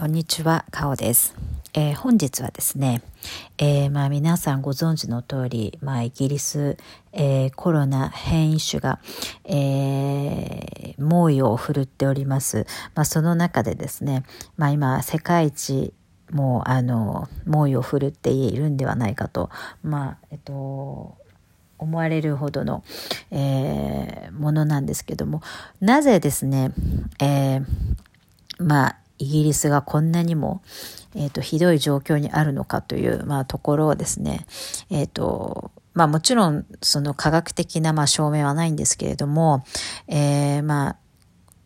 こんにちは、かおです。えー、本日はですね、えー、まあ皆さんご存知の通り、まあイギリス、えー、コロナ変異種が、え、猛威を振るっております。まあその中でですね、まあ今世界一もうあの猛威を振るっているんではないかと、まあえっと思われるほどの、え、ものなんですけども、なぜですね、え、まあ、イギリスがこんなにも、え、ー、と、ひどい状況にあるのかという、まあ、ところをですね、え、ー、と、まあもちろんその科学的なまあ証明はないんですけれども、えー、まあ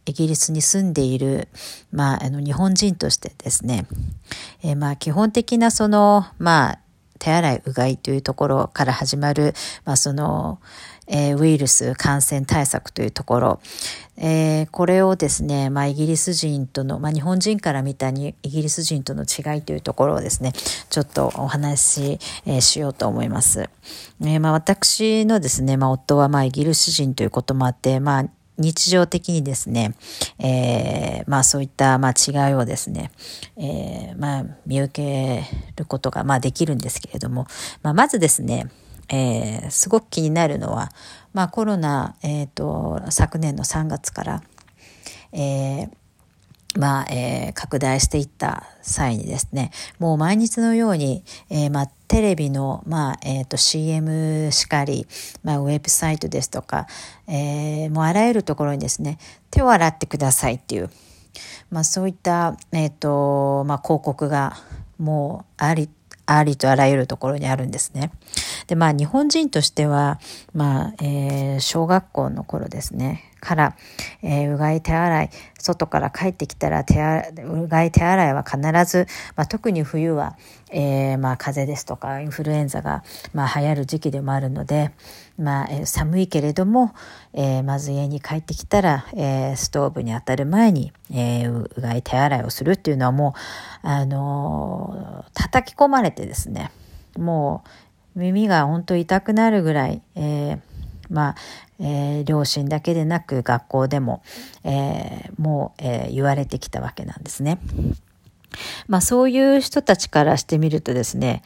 イギリスに住んでいる、まあ、あの日本人としてですね、えー、まあ基本的なその、まあ手洗い、うがいというところから始まる、まあその、えー、ウイルス感染対策というところ、えー、これをですね、まあ、イギリス人との、まあ、日本人から見たにイギリス人との違いというところをですね、ちょっとお話し、えー、しようと思います。えー、まあ、私のですね、まあ、夫はまあイギリス人ということもあって、まあ、日常的にですね、えー、まあそういったまあ違いをですね、えー、まあ見受けることがまあできるんですけれども、まあまずですね、えー、すごく気になるのは、まあ、コロナ、えーと、昨年の3月から、えーまあえー、拡大していった際にですねもう毎日のように、えーまあ、テレビの、まあえーと、CM しかり、まあ、ウェブサイトですとか、えー、もうあらゆるところにですね手を洗ってくださいっていう、まあ、そういった、えーとまあ、広告がもうありありとあらゆるところにあるんですね。で、まあ日本人としては、まあ、えー、小学校の頃ですね、から、えー、うがい手洗い、外から帰ってきたら手洗うがい手洗いは必ず、まあ、特に冬は、えー、まあ風邪ですとかインフルエンザが、まあ、流行る時期でもあるので、まあ、えー、寒いけれども、えー、まず家に帰ってきたら、えー、ストーブに当たる前に、えー、うがい手洗いをするっていうのはもう、あの、叩き込まれてですね、もう耳が本当痛くなるぐらい、えー、まあ、えー、両親だけでなく学校でも、えー、もう、えー、言われてきたわけなんですね。まあそういう人たちからしてみるとですね、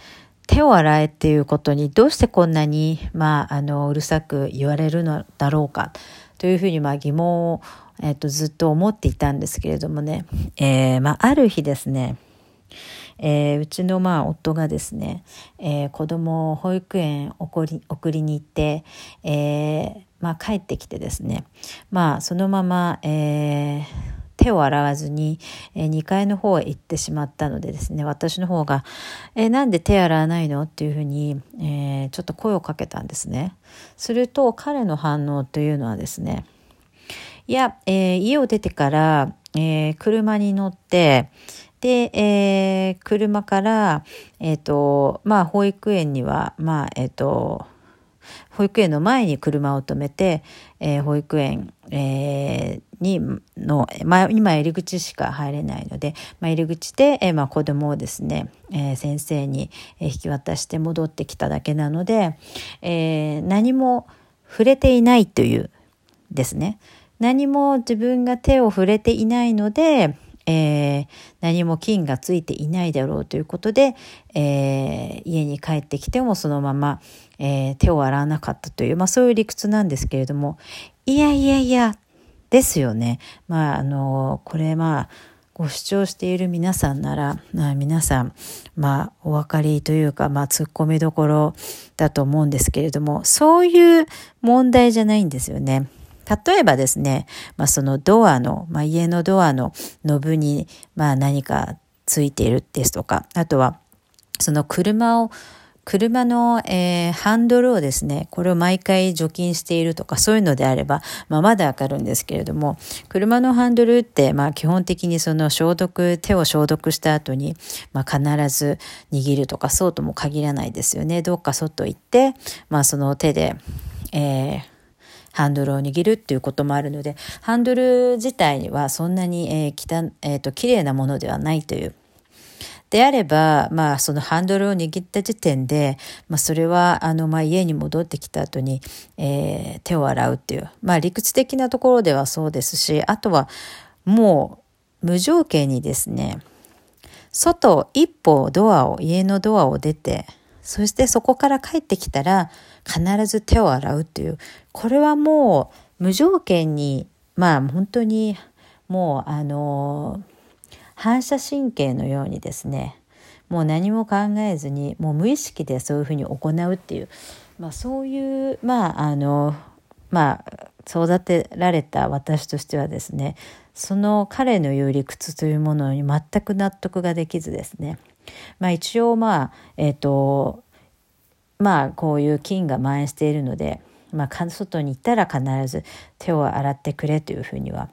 手を洗えっていうことにどうしてこんなに、まあ、あの、うるさく言われるのだろうかというふうに、まあ疑問を、えっ、と、ずっと思っていたんですけれどもね、えー、まあある日ですね、えー、うちのまあ夫がですね、えー、子供を保育園送り送りに行って、えーまあ、帰ってきてですね、まあ、そのまま、えー、手を洗わずに、えー、2階の方へ行ってしまったのでですね、私の方が、えー、なんで手洗わないのっていうふうに、えー、ちょっと声をかけたんですね。すると、彼の反応というのはですね、いや、えー、家を出てから、えー、車に乗って、で、えー、車から、えっ、ー、と、まあ、保育園には、まあ、えっ、ー、と、保育園の前に車を止めて、えー、保育園、えー、にの、まあ、今入り口しか入れないので、まあ、入り口で、えーまあ、子供をですね、えー、先生に引き渡して戻ってきただけなので、えー、何も触れていないというですね。何も自分が手を触れていないので、えー、何も菌がついていないだろうということで、えー、家に帰ってきてもそのまま、えー、手を洗わなかったという、まあそういう理屈なんですけれども、いやいやいや、ですよね。まああの、これまあ、ご主張している皆さんなら、まあ、皆さん、まあ、お分かりというか、まあ、突っ込みどころだと思うんですけれども、そういう問題じゃないんですよね。例えばですね、まあ、そのドアの、まあ、家のドアのノブに、まあ、何かついているですとか、あとは、その車を、車の、えー、ハンドルをですね、これを毎回除菌しているとか、そういうのであれば、まあ、まだわかるんですけれども、車のハンドルって、まあ、基本的にその消毒、手を消毒した後に、まあ、必ず握るとか、そうとも限らないですよね。どっか外行って、まあ、その手で、えーハンドルを握るっていうこともあるので、ハンドル自体はそんなに、えー、きた、えっ、ー、と、綺麗なものではないという。であれば、まあ、そのハンドルを握った時点で、まあ、それは、あの、まあ、家に戻ってきた後に、えー、手を洗うっていう、まあ、理屈的なところではそうですし、あとは、もう、無条件にですね、外一歩ドアを、家のドアを出て、そしてそこから帰ってきたら必ず手を洗うっていう、これはもう無条件に、まあ本当にもうあの、反射神経のようにですね、もう何も考えずに、もう無意識でそういうふうに行うっていう、まあそういう、まああの、まあ育てられた私としてはですねその彼の言う理屈というものに全く納得ができずですね。まあ一応まあえっ、ー、とまあこういう菌が蔓延しているので、まあ、外に行ったら必ず手を洗ってくれというふうには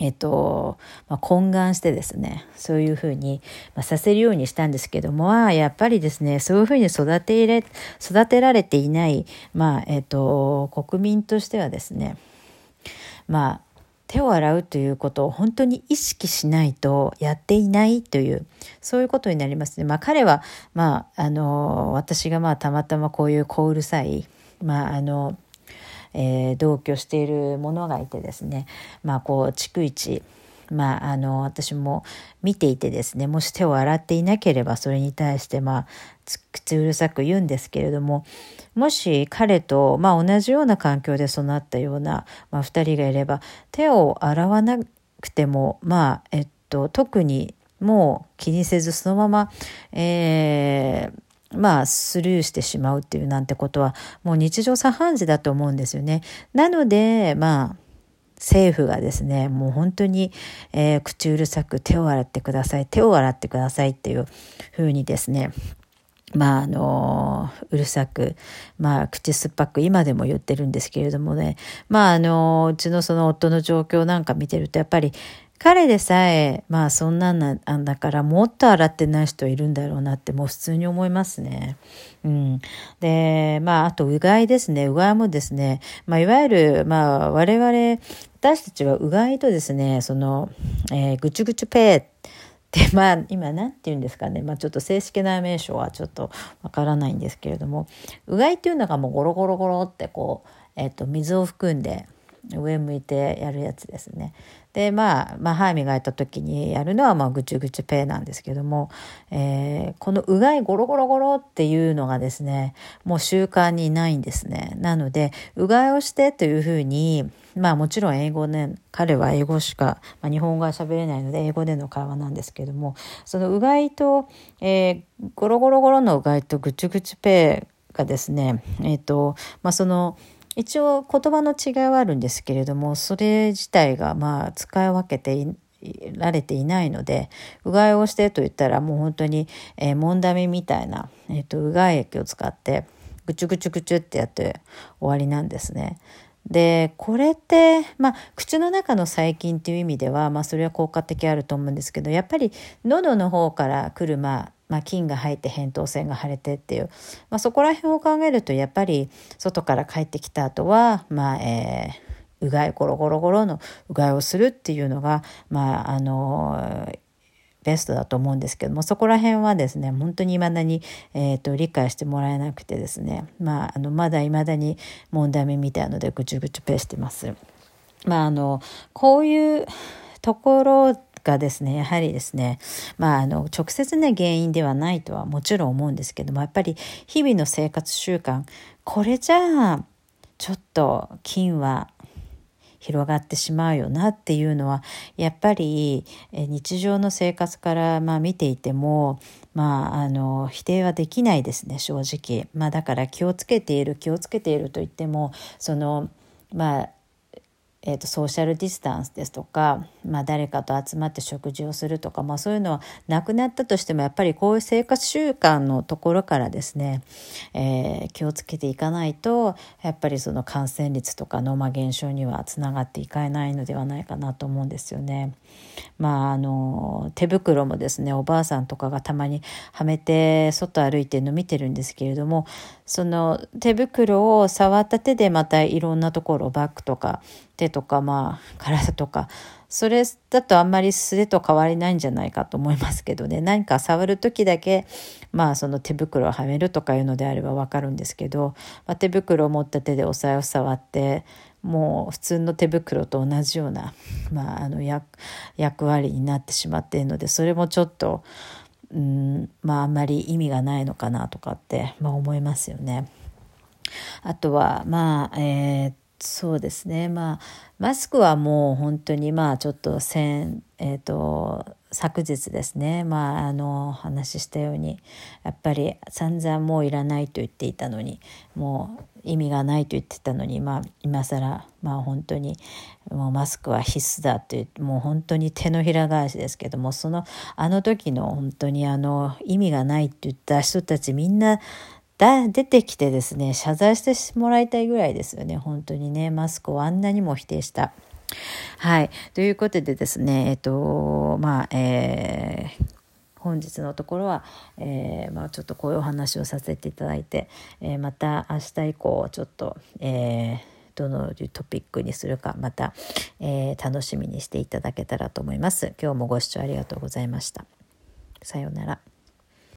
えっと、まあ、懇願してですね、そういうふうに、まあ、させるようにしたんですけども、あやっぱりですね、そういうふうに育て入れ、育てられていない、まあ、えっと、国民としてはですね、まあ、手を洗うということを本当に意識しないとやっていないという、そういうことになりますね。まあ彼は、まあ、あの、私がまあたまたまこういう小うるさい、まああの、えー、同居している者がいてですねまあこう逐一まあ、あの私も見ていてですねもし手を洗っていなければそれに対してまあ口うるさく言うんですけれどももし彼と、まあ、同じような環境で育ったような、まあ、2人がいれば手を洗わなくてもまあえっと特にもう気にせずそのまま、えー、まあ、スルーしてしまうっていうなんてことは、もう日常茶飯事だと思うんですよね。なので、まあ、政府がですね、もう本当に、えー、口うるさく手を洗ってください、手を洗ってくださいっていうふうにですね、まあ、あの、うるさく、まあ、口酸っぱく今でも言ってるんですけれどもね、まあ、あの、うちのその夫の状況なんか見てると、やっぱり、彼でさえ、まあそんなんなんだからもっと洗ってない人いるんだろうなってもう普通に思いますね。うん。で、まああとうがいですね。うがいもですね、まあいわゆる、まあ我々、私たちはうがいとですね、その、えー、ぐちゅぐちゅペーで、まあ、今何て言うんですかね。まあ、ちょっと正式な名称はちょっとわからないんですけれども、うがいっていうのがもうゴロゴロゴロってこう、えっ、と、水を含んで、上向いてやるやつですね。で、まあ、まあ、歯磨いた時にやるのは、まあ、ぐちゅぐちゅペーなんですけども、えー、このうがいゴロゴロゴロっていうのがですね、もう習慣にないんですね。なので、うがいをしてというふうに、まあもちろん英語ね、彼は英語しか、まあ、日本語は喋れないので英語での会話なんですけども、そのうがいと、えー、ゴロゴロゴロのうがいとぐちゅぐちゅペーがですね、えっ、ー、と、まあその、一応言葉の違いはあるんですけれどもそれ自体がまあ使い分けてられていないのでうがいをしてと言ったらもう本当に、えー、もんだみみたいな、えーと、うがい液を使ってぐちゅぐちゅぐちゅってやって終わりなんですね。でこれってまあ口の中の細菌っていう意味ではまあそれは効果的あると思うんですけどやっぱり喉の方から来るまあまあ、菌が入って扁桃腺が腫れてっていう、まあ、そこら辺を考えるとやっぱり外から帰ってきた後はまあえー、うがいゴロゴロゴロのうがいをするっていうのがまああのベストだと思うんですけどもそこら辺はですね本当に未だに、えーと、理解してもらえなくてですね、まあ、あのまだ未だに問題目みたいのでぐちゅぐちゅペしてます。まあ、あのこういうところがですね、やはりですね、まあ、あの、直接ね、原因ではないとはもちろん思うんですけども、やっぱり日々の生活習慣、これじゃあ、ちょっと菌は広がってしまうよなっていうのはやっぱり日常の生活からまあ見ていてもまああの否定はできないですね正直。まあだから気をつけている気をつけていると言ってもそのまあえーと、ソーシャルディスタンスですとか、まあ、誰かと集まって食事をするとか、まあ、そういうのはなくなったとしてもやっぱりこういう生活習慣のところからですね、えー、気をつけていかないとやっぱりその感染率とかの、まあ、減少にはつながっていかないのではないかなと思うんですよね。まあ、あの手袋もですねおばあさんとかがたまにはめて外歩いてるの見てるんですけれどもその手袋を触った手でまたいろんなところバッグとか手とかまあ体とかそれだとあんまり素手と変わりないんじゃないかと思いますけどね何か触る時だけまあその手袋をはめるとかいうのであればわかるんですけど、まあ、手袋を持った手でお財布触ってもう普通の手袋と同じような、まあ、あの役役割になってしまっているのでそれもちょっと、うんまあ、あんまり意味がないのかなとかって、まあ、思いますよね。あとはまあえー、そうですね。まあマスクはもう本当にまあちょっと先えっ、ー、と昨日ですね。まああの話したようにやっぱり散々もういらないと言っていたのにもう意味がないと言ってたのにまあ今更まあ本当にもうマスクは必須だってもう本当に手のひら返しですけどもそのあの時の本当にあの意味がないって言った人たちみんなだ出てきてですね謝罪してもらいたいぐらいですよね本当にねマスクをあんなにも否定した。はい。ということでですね、えっと、まあ、えー、本日のところは、えー、まあ、ちょっとこういうお話をさせていただいて、えー、また明日以降ちょっと、えー、どのトピックにするかまた、えー、楽しみにしていただけたらと思います。今日もご視聴ありがとうございました。さようなら。